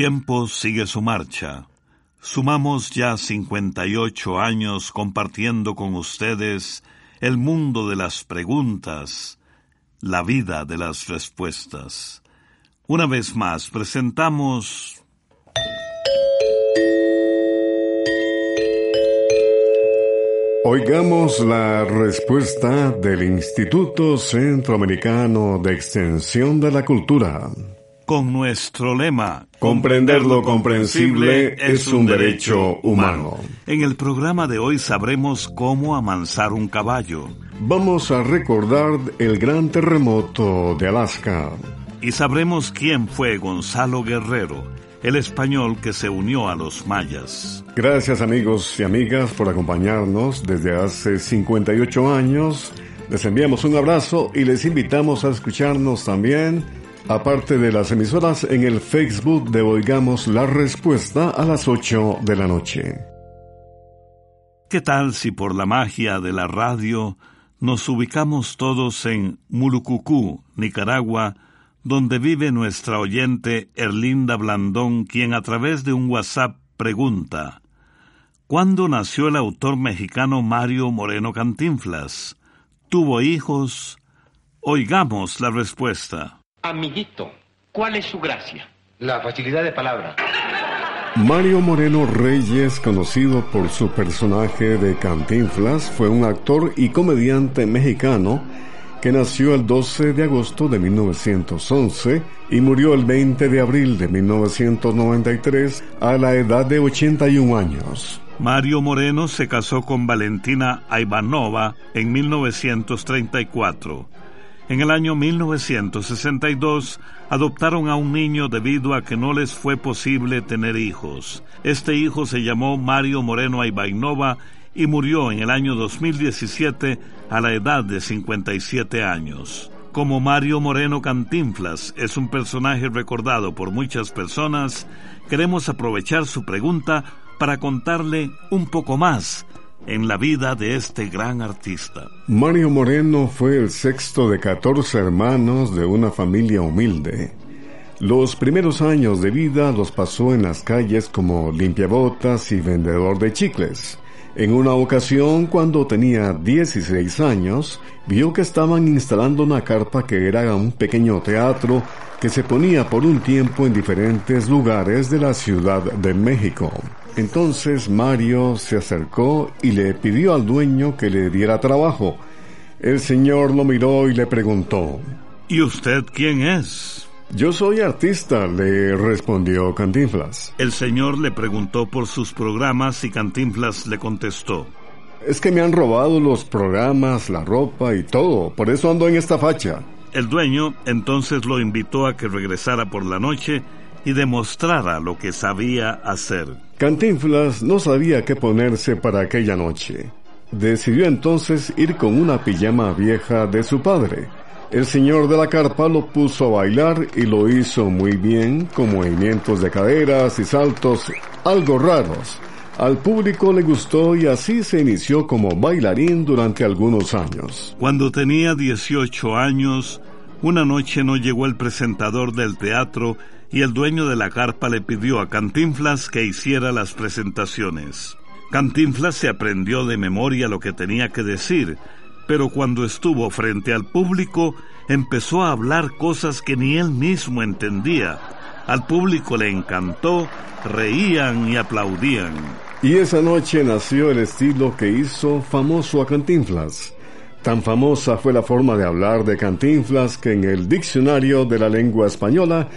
Tiempo sigue su marcha. Sumamos ya 58 años compartiendo con ustedes el mundo de las preguntas, la vida de las respuestas. Una vez más presentamos Oigamos la respuesta del Instituto Centroamericano de Extensión de la Cultura. Con nuestro lema, Comprender lo comprensible es un derecho humano. En el programa de hoy sabremos cómo amansar un caballo. Vamos a recordar el gran terremoto de Alaska. Y sabremos quién fue Gonzalo Guerrero, el español que se unió a los mayas. Gracias amigos y amigas por acompañarnos desde hace 58 años. Les enviamos un abrazo y les invitamos a escucharnos también, aparte de las emisoras, en el Facebook de Oigamos la Respuesta a las 8 de la noche. ¿Qué tal si por la magia de la radio nos ubicamos todos en Mulucucú, Nicaragua, donde vive nuestra oyente Erlinda Blandón, quien a través de un WhatsApp pregunta, ¿Cuándo nació el autor mexicano Mario Moreno Cantinflas? ¿Tuvo hijos? Oigamos la respuesta. Amiguito, ¿cuál es su gracia? La facilidad de palabra. Mario Moreno Reyes, conocido por su personaje de Cantinflas, fue un actor y comediante mexicano que nació el 12 de agosto de 1911 y murió el 20 de abril de 1993 a la edad de 81 años. Mario Moreno se casó con Valentina Ivanova en 1934. En el año 1962 adoptaron a un niño debido a que no les fue posible tener hijos. Este hijo se llamó Mario Moreno Ivanova y murió en el año 2017 a la edad de 57 años. Como Mario Moreno Cantinflas es un personaje recordado por muchas personas, queremos aprovechar su pregunta para contarle un poco más en la vida de este gran artista. Mario Moreno fue el sexto de 14 hermanos de una familia humilde. Los primeros años de vida los pasó en las calles como limpiabotas y vendedor de chicles. En una ocasión, cuando tenía 16 años, vio que estaban instalando una carpa que era un pequeño teatro que se ponía por un tiempo en diferentes lugares de la Ciudad de México. Entonces Mario se acercó y le pidió al dueño que le diera trabajo. El señor lo miró y le preguntó, ¿Y usted quién es? Yo soy artista, le respondió Cantinflas. El señor le preguntó por sus programas y Cantinflas le contestó. Es que me han robado los programas, la ropa y todo, por eso ando en esta facha. El dueño entonces lo invitó a que regresara por la noche y demostrara lo que sabía hacer. Cantinflas no sabía qué ponerse para aquella noche. Decidió entonces ir con una pijama vieja de su padre. El señor de la carpa lo puso a bailar y lo hizo muy bien, con movimientos de caderas y saltos algo raros. Al público le gustó y así se inició como bailarín durante algunos años. Cuando tenía 18 años, una noche no llegó el presentador del teatro y el dueño de la carpa le pidió a Cantinflas que hiciera las presentaciones. Cantinflas se aprendió de memoria lo que tenía que decir, pero cuando estuvo frente al público empezó a hablar cosas que ni él mismo entendía. Al público le encantó, reían y aplaudían. Y esa noche nació el estilo que hizo famoso a Cantinflas. Tan famosa fue la forma de hablar de Cantinflas que en el diccionario de la lengua española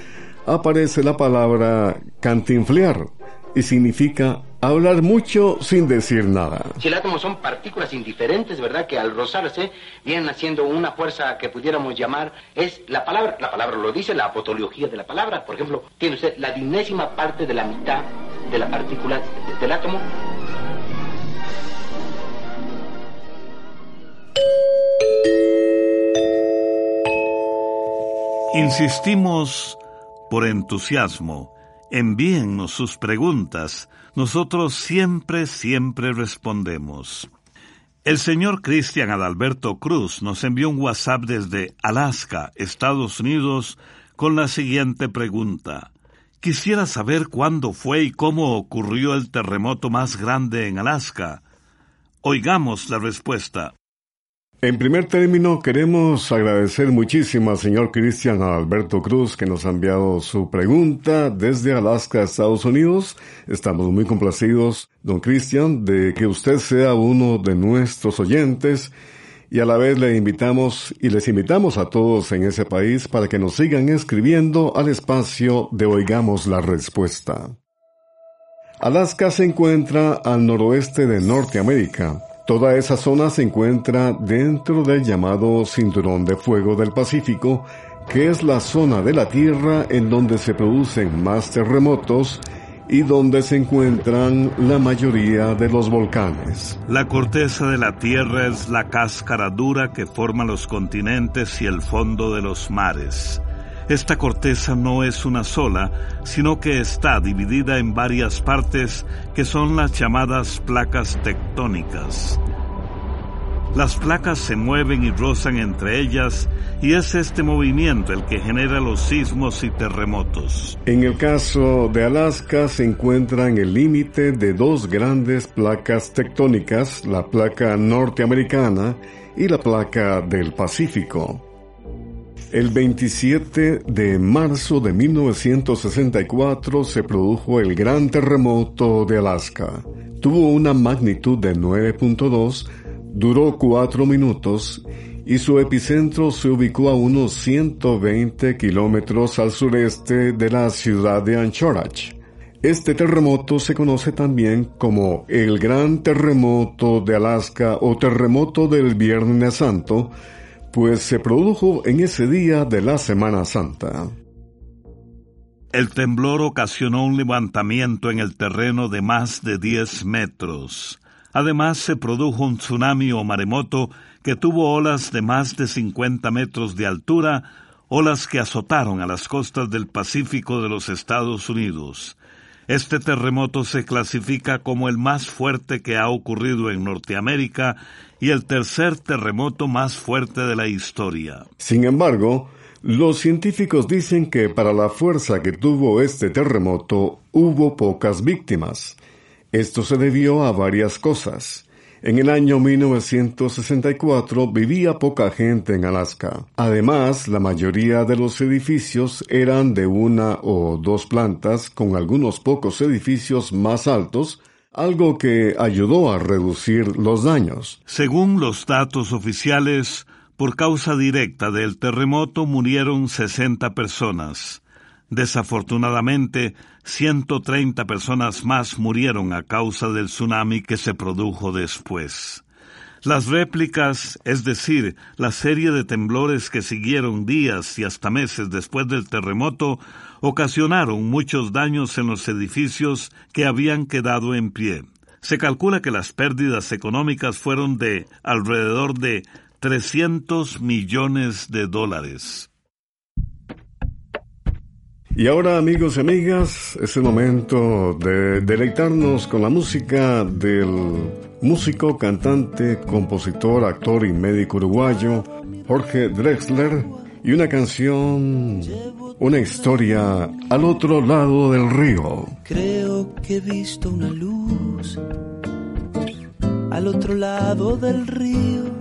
aparece la palabra cantinflear y significa hablar mucho sin decir nada. Si el átomo son partículas indiferentes, ¿verdad? Que al rozarse vienen haciendo una fuerza que pudiéramos llamar, es la palabra, la palabra lo dice, la apotología de la palabra. Por ejemplo, tiene usted la dinésima parte de la mitad de la partícula del átomo. Insistimos por entusiasmo. Envíennos sus preguntas. Nosotros siempre, siempre respondemos. El señor Cristian Adalberto Cruz nos envió un WhatsApp desde Alaska, Estados Unidos, con la siguiente pregunta. Quisiera saber cuándo fue y cómo ocurrió el terremoto más grande en Alaska. Oigamos la respuesta. En primer término, queremos agradecer muchísimo al señor Cristian Alberto Cruz que nos ha enviado su pregunta desde Alaska, Estados Unidos. Estamos muy complacidos, don Cristian, de que usted sea uno de nuestros oyentes y a la vez le invitamos y les invitamos a todos en ese país para que nos sigan escribiendo al espacio de Oigamos la Respuesta. Alaska se encuentra al noroeste de Norteamérica Toda esa zona se encuentra dentro del llamado Cinturón de Fuego del Pacífico, que es la zona de la Tierra en donde se producen más terremotos y donde se encuentran la mayoría de los volcanes. La corteza de la Tierra es la cáscara dura que forma los continentes y el fondo de los mares. Esta corteza no es una sola, sino que está dividida en varias partes que son las llamadas placas tectónicas. Las placas se mueven y rozan entre ellas y es este movimiento el que genera los sismos y terremotos. En el caso de Alaska se encuentra en el límite de dos grandes placas tectónicas, la placa norteamericana y la placa del Pacífico. El 27 de marzo de 1964 se produjo el gran terremoto de Alaska. Tuvo una magnitud de 9.2, duró 4 minutos y su epicentro se ubicó a unos 120 kilómetros al sureste de la ciudad de Anchorage. Este terremoto se conoce también como el Gran Terremoto de Alaska o Terremoto del Viernes Santo, pues se produjo en ese día de la Semana Santa. El temblor ocasionó un levantamiento en el terreno de más de 10 metros. Además se produjo un tsunami o maremoto que tuvo olas de más de 50 metros de altura, olas que azotaron a las costas del Pacífico de los Estados Unidos. Este terremoto se clasifica como el más fuerte que ha ocurrido en Norteamérica y el tercer terremoto más fuerte de la historia. Sin embargo, los científicos dicen que para la fuerza que tuvo este terremoto hubo pocas víctimas. Esto se debió a varias cosas. En el año 1964 vivía poca gente en Alaska. Además, la mayoría de los edificios eran de una o dos plantas, con algunos pocos edificios más altos, algo que ayudó a reducir los daños. Según los datos oficiales, por causa directa del terremoto murieron 60 personas. Desafortunadamente, 130 personas más murieron a causa del tsunami que se produjo después. Las réplicas, es decir, la serie de temblores que siguieron días y hasta meses después del terremoto, ocasionaron muchos daños en los edificios que habían quedado en pie. Se calcula que las pérdidas económicas fueron de alrededor de 300 millones de dólares. Y ahora amigos y amigas, es el momento de deleitarnos con la música del músico, cantante, compositor, actor y médico uruguayo Jorge Drexler y una canción, una historia al otro lado del río. Creo que he visto una luz al otro lado del río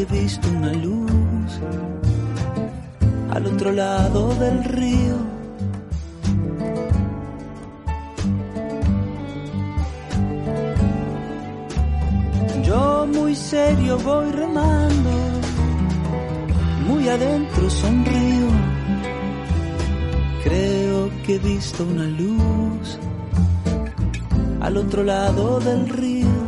he visto una luz al otro lado del río. Yo muy serio voy remando, muy adentro sonrío. Creo que he visto una luz al otro lado del río.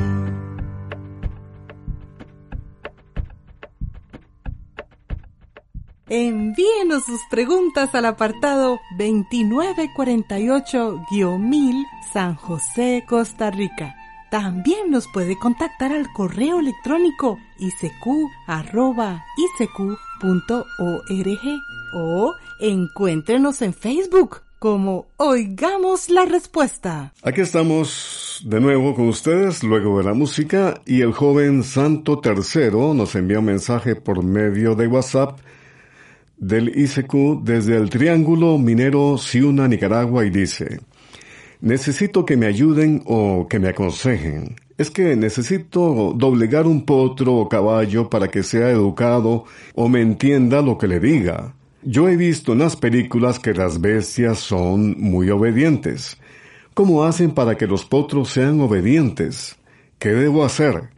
Envíenos sus preguntas al apartado 2948-1000 San José, Costa Rica. También nos puede contactar al correo electrónico isq.org o encuéntrenos en Facebook como Oigamos la Respuesta. Aquí estamos de nuevo con ustedes luego de la música y el joven Santo Tercero nos envía un mensaje por medio de WhatsApp del ICQ desde el Triángulo Minero Ciuna, Nicaragua y dice Necesito que me ayuden o que me aconsejen. Es que necesito doblegar un potro o caballo para que sea educado o me entienda lo que le diga. Yo he visto en las películas que las bestias son muy obedientes. ¿Cómo hacen para que los potros sean obedientes? ¿Qué debo hacer?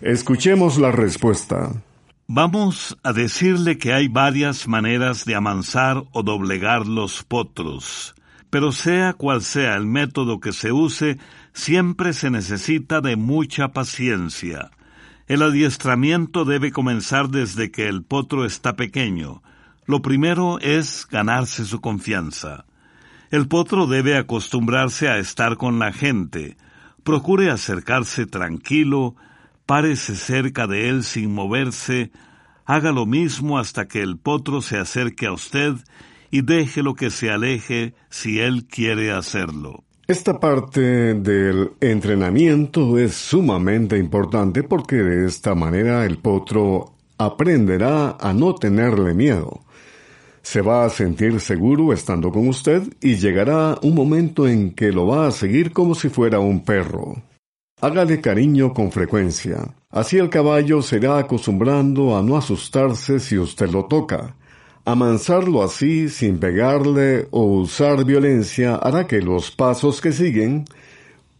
Escuchemos la respuesta. Vamos a decirle que hay varias maneras de amansar o doblegar los potros. Pero sea cual sea el método que se use, siempre se necesita de mucha paciencia. El adiestramiento debe comenzar desde que el potro está pequeño. Lo primero es ganarse su confianza. El potro debe acostumbrarse a estar con la gente. Procure acercarse tranquilo, párese cerca de él sin moverse, haga lo mismo hasta que el potro se acerque a usted y déjelo que se aleje si él quiere hacerlo. Esta parte del entrenamiento es sumamente importante porque de esta manera el potro aprenderá a no tenerle miedo. Se va a sentir seguro estando con usted y llegará un momento en que lo va a seguir como si fuera un perro. Hágale cariño con frecuencia. Así el caballo se irá acostumbrando a no asustarse si usted lo toca. Amansarlo así, sin pegarle o usar violencia, hará que los pasos que siguen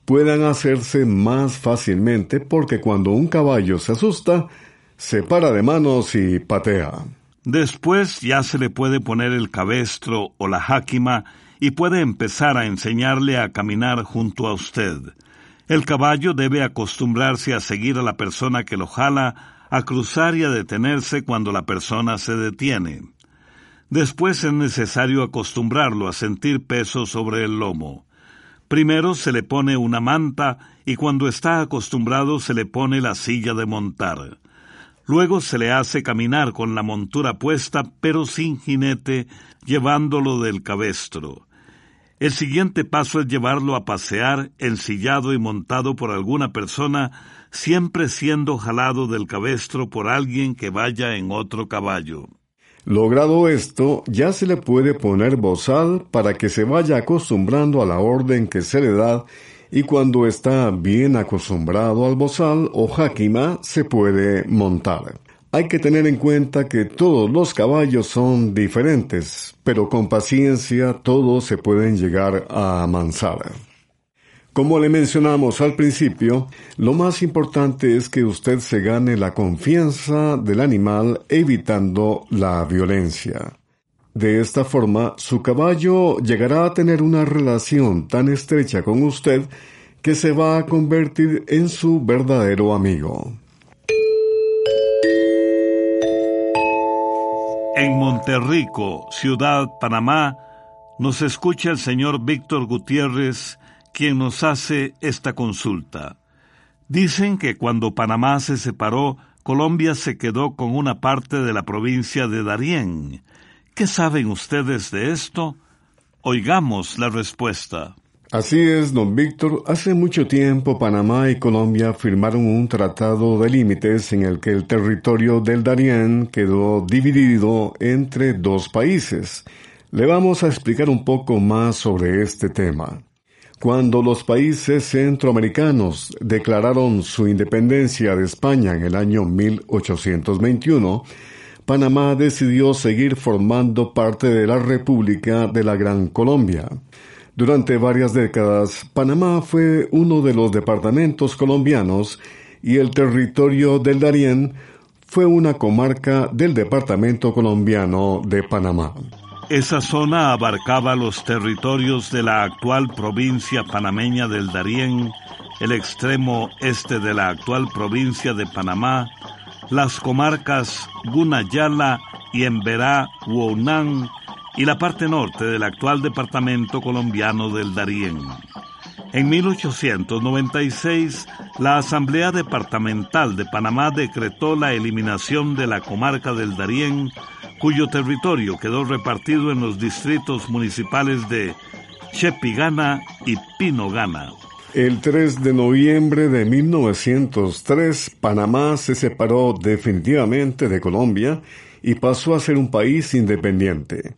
puedan hacerse más fácilmente porque cuando un caballo se asusta, se para de manos y patea. Después ya se le puede poner el cabestro o la jáquima y puede empezar a enseñarle a caminar junto a usted. El caballo debe acostumbrarse a seguir a la persona que lo jala, a cruzar y a detenerse cuando la persona se detiene. Después es necesario acostumbrarlo a sentir peso sobre el lomo. Primero se le pone una manta y cuando está acostumbrado se le pone la silla de montar. Luego se le hace caminar con la montura puesta pero sin jinete, llevándolo del cabestro. El siguiente paso es llevarlo a pasear, ensillado y montado por alguna persona, siempre siendo jalado del cabestro por alguien que vaya en otro caballo. Logrado esto, ya se le puede poner bozal para que se vaya acostumbrando a la orden que se le da y cuando está bien acostumbrado al bozal o jáquima se puede montar. Hay que tener en cuenta que todos los caballos son diferentes, pero con paciencia todos se pueden llegar a amansar. Como le mencionamos al principio, lo más importante es que usted se gane la confianza del animal evitando la violencia. De esta forma, su caballo llegará a tener una relación tan estrecha con usted que se va a convertir en su verdadero amigo. En Monterrico, Ciudad Panamá, nos escucha el señor Víctor Gutiérrez, quien nos hace esta consulta. Dicen que cuando Panamá se separó, Colombia se quedó con una parte de la provincia de Darién. ¿Qué saben ustedes de esto? Oigamos la respuesta. Así es, don Víctor. Hace mucho tiempo Panamá y Colombia firmaron un tratado de límites en el que el territorio del Darién quedó dividido entre dos países. Le vamos a explicar un poco más sobre este tema. Cuando los países centroamericanos declararon su independencia de España en el año 1821, Panamá decidió seguir formando parte de la República de la Gran Colombia. Durante varias décadas, Panamá fue uno de los departamentos colombianos y el territorio del Darién fue una comarca del departamento colombiano de Panamá. Esa zona abarcaba los territorios de la actual provincia panameña del Darién, el extremo este de la actual provincia de Panamá, las comarcas Gunayala y Emberá, Huonán y la parte norte del actual departamento colombiano del Darién. En 1896, la Asamblea Departamental de Panamá decretó la eliminación de la comarca del Darién cuyo territorio quedó repartido en los distritos municipales de Chepigana y Pinogana. El 3 de noviembre de 1903, Panamá se separó definitivamente de Colombia y pasó a ser un país independiente.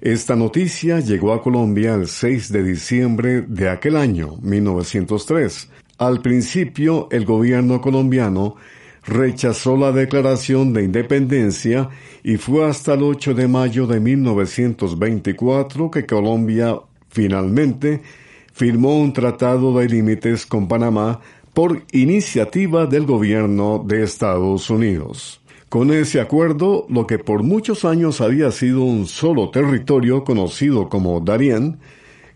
Esta noticia llegó a Colombia el 6 de diciembre de aquel año, 1903. Al principio, el gobierno colombiano rechazó la declaración de independencia y fue hasta el 8 de mayo de 1924 que Colombia finalmente firmó un tratado de límites con Panamá por iniciativa del gobierno de Estados Unidos. Con ese acuerdo, lo que por muchos años había sido un solo territorio conocido como Darién,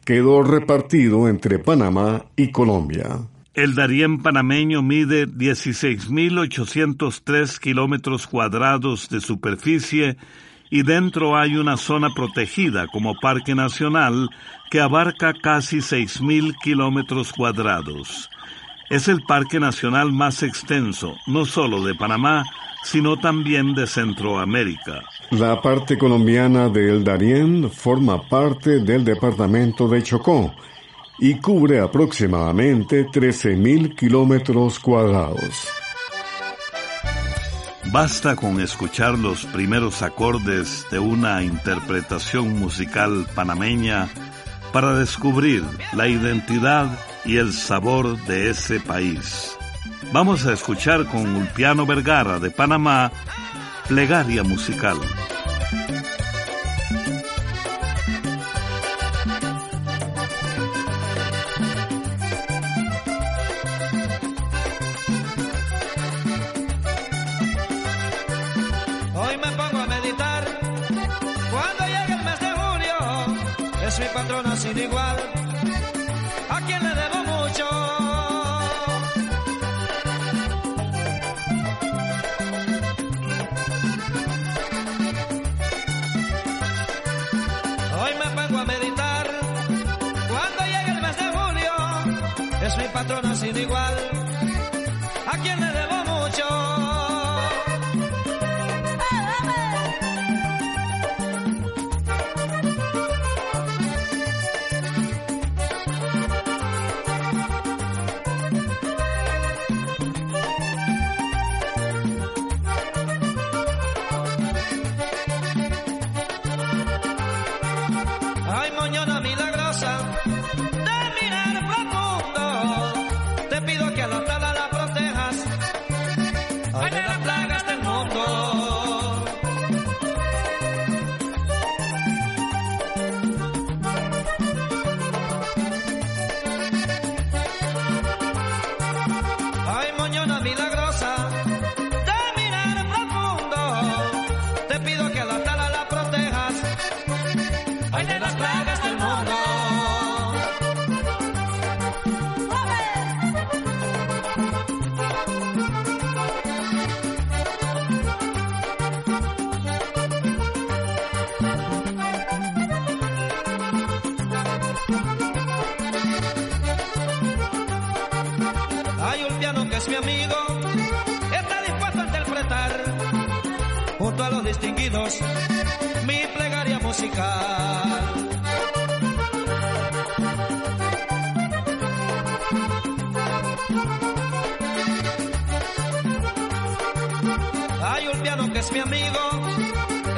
quedó repartido entre Panamá y Colombia. El Darién panameño mide 16.803 kilómetros cuadrados de superficie y dentro hay una zona protegida como parque nacional que abarca casi 6.000 kilómetros cuadrados. Es el parque nacional más extenso, no solo de Panamá, sino también de Centroamérica. La parte colombiana del Darién forma parte del departamento de Chocó y cubre aproximadamente 13.000 kilómetros cuadrados. Basta con escuchar los primeros acordes de una interpretación musical panameña para descubrir la identidad y el sabor de ese país. Vamos a escuchar con Ulpiano Vergara de Panamá, Plegaria Musical. patrona sin igual, Hay un piano que es mi amigo, está dispuesto a interpretar junto a los distinguidos mi plegaria musical. Hay un piano que es mi amigo,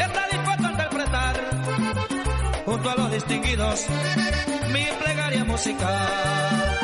está dispuesto a interpretar junto a los distinguidos mi plegaria musical.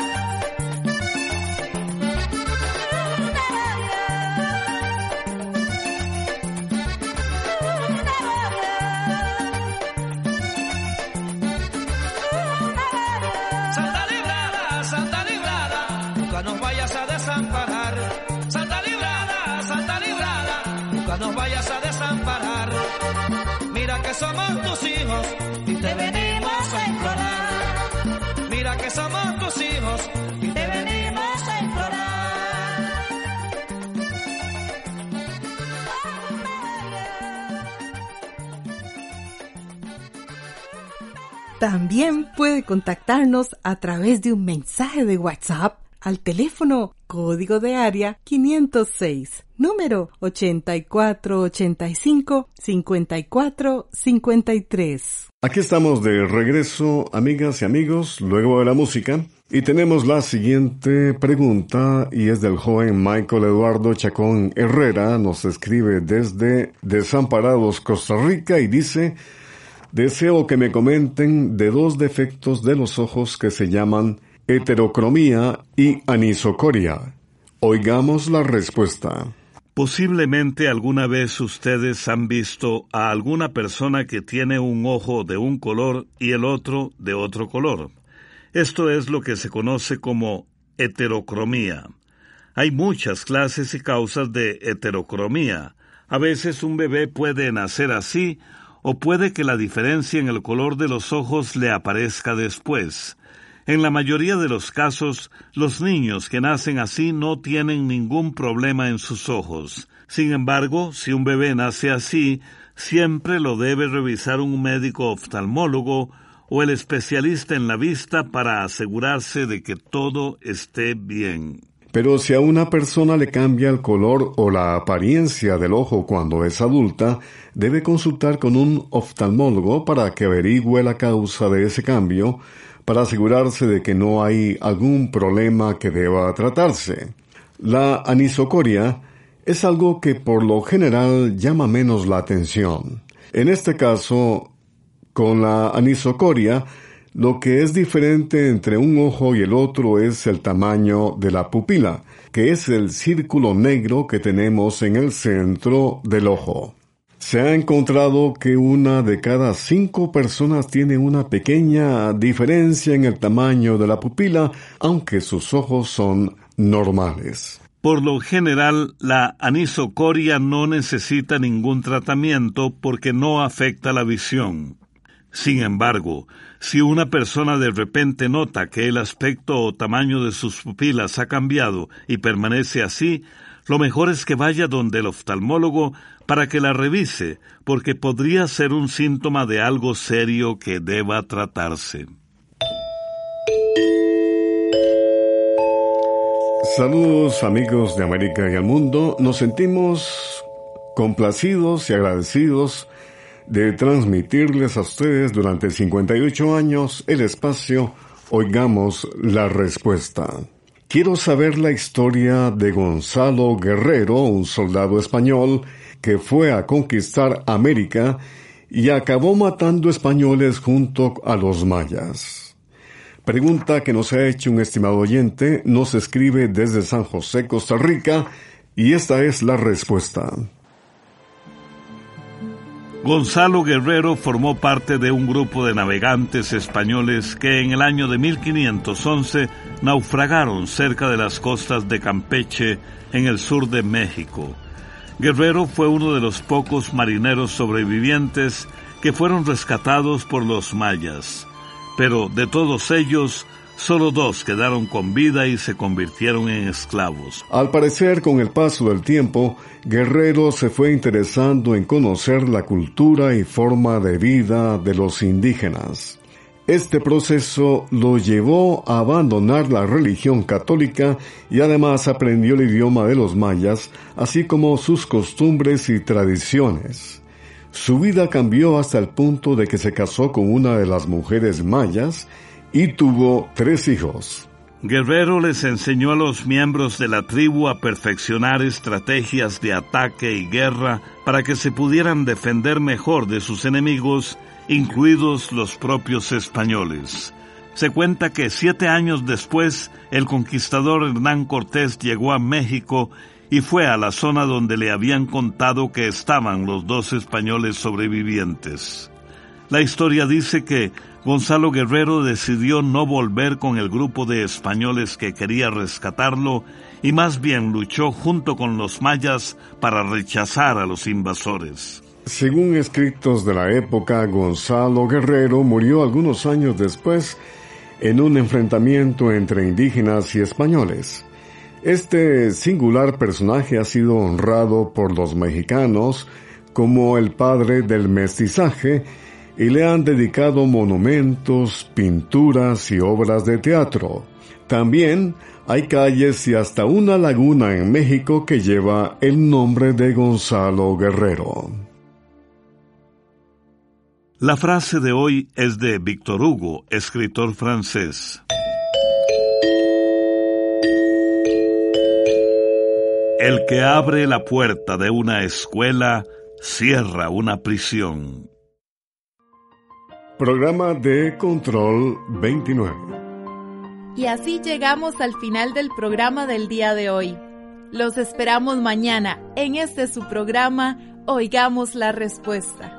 Que somos tus hijos y te venimos a implorar. Mira que somos tus hijos y te venimos a implorar. También puede contactarnos a través de un mensaje de WhatsApp al teléfono código de área 506, número 8485-5453. Aquí estamos de regreso, amigas y amigos, luego de la música. Y tenemos la siguiente pregunta y es del joven Michael Eduardo Chacón Herrera. Nos escribe desde Desamparados, Costa Rica y dice, deseo que me comenten de dos defectos de los ojos que se llaman heterocromía y anisocoria. Oigamos la respuesta. Posiblemente alguna vez ustedes han visto a alguna persona que tiene un ojo de un color y el otro de otro color. Esto es lo que se conoce como heterocromía. Hay muchas clases y causas de heterocromía. A veces un bebé puede nacer así o puede que la diferencia en el color de los ojos le aparezca después. En la mayoría de los casos, los niños que nacen así no tienen ningún problema en sus ojos. Sin embargo, si un bebé nace así, siempre lo debe revisar un médico oftalmólogo o el especialista en la vista para asegurarse de que todo esté bien. Pero si a una persona le cambia el color o la apariencia del ojo cuando es adulta, debe consultar con un oftalmólogo para que averigüe la causa de ese cambio, para asegurarse de que no hay algún problema que deba tratarse. La anisocoria es algo que por lo general llama menos la atención. En este caso, con la anisocoria, lo que es diferente entre un ojo y el otro es el tamaño de la pupila, que es el círculo negro que tenemos en el centro del ojo. Se ha encontrado que una de cada cinco personas tiene una pequeña diferencia en el tamaño de la pupila, aunque sus ojos son normales. Por lo general, la anisocoria no necesita ningún tratamiento porque no afecta la visión. Sin embargo, si una persona de repente nota que el aspecto o tamaño de sus pupilas ha cambiado y permanece así, lo mejor es que vaya donde el oftalmólogo para que la revise, porque podría ser un síntoma de algo serio que deba tratarse. Saludos amigos de América y el mundo. Nos sentimos complacidos y agradecidos de transmitirles a ustedes durante 58 años el espacio Oigamos la Respuesta. Quiero saber la historia de Gonzalo Guerrero, un soldado español que fue a conquistar América y acabó matando españoles junto a los mayas. Pregunta que nos ha hecho un estimado oyente, nos escribe desde San José, Costa Rica, y esta es la respuesta. Gonzalo Guerrero formó parte de un grupo de navegantes españoles que en el año de 1511 naufragaron cerca de las costas de Campeche, en el sur de México. Guerrero fue uno de los pocos marineros sobrevivientes que fueron rescatados por los mayas, pero de todos ellos, Solo dos quedaron con vida y se convirtieron en esclavos. Al parecer, con el paso del tiempo, Guerrero se fue interesando en conocer la cultura y forma de vida de los indígenas. Este proceso lo llevó a abandonar la religión católica y además aprendió el idioma de los mayas, así como sus costumbres y tradiciones. Su vida cambió hasta el punto de que se casó con una de las mujeres mayas y tuvo tres hijos. Guerrero les enseñó a los miembros de la tribu a perfeccionar estrategias de ataque y guerra para que se pudieran defender mejor de sus enemigos, incluidos los propios españoles. Se cuenta que siete años después, el conquistador Hernán Cortés llegó a México y fue a la zona donde le habían contado que estaban los dos españoles sobrevivientes. La historia dice que Gonzalo Guerrero decidió no volver con el grupo de españoles que quería rescatarlo y más bien luchó junto con los mayas para rechazar a los invasores. Según escritos de la época, Gonzalo Guerrero murió algunos años después en un enfrentamiento entre indígenas y españoles. Este singular personaje ha sido honrado por los mexicanos como el padre del mestizaje y le han dedicado monumentos, pinturas y obras de teatro. También hay calles y hasta una laguna en México que lleva el nombre de Gonzalo Guerrero. La frase de hoy es de Víctor Hugo, escritor francés. El que abre la puerta de una escuela cierra una prisión. Programa de Control 29. Y así llegamos al final del programa del día de hoy. Los esperamos mañana en este su programa Oigamos la Respuesta.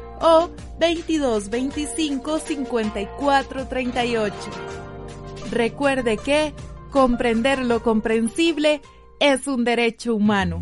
o 2225-5438. Recuerde que comprender lo comprensible es un derecho humano.